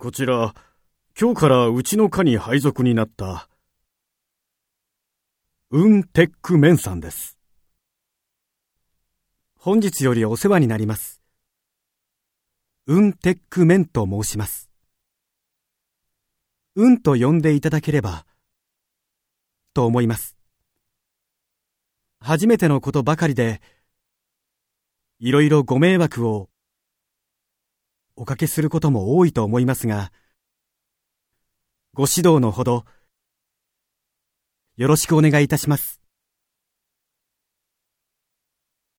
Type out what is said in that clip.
こちら、今日からうちの課に配属になった、ウンテックメンさんです。本日よりお世話になります。ウンテックメンと申します。うんと呼んでいただければ、と思います。初めてのことばかりで、いろいろご迷惑をおかけすることも多いと思いますが、ご指導のほど、よろしくお願いいたします。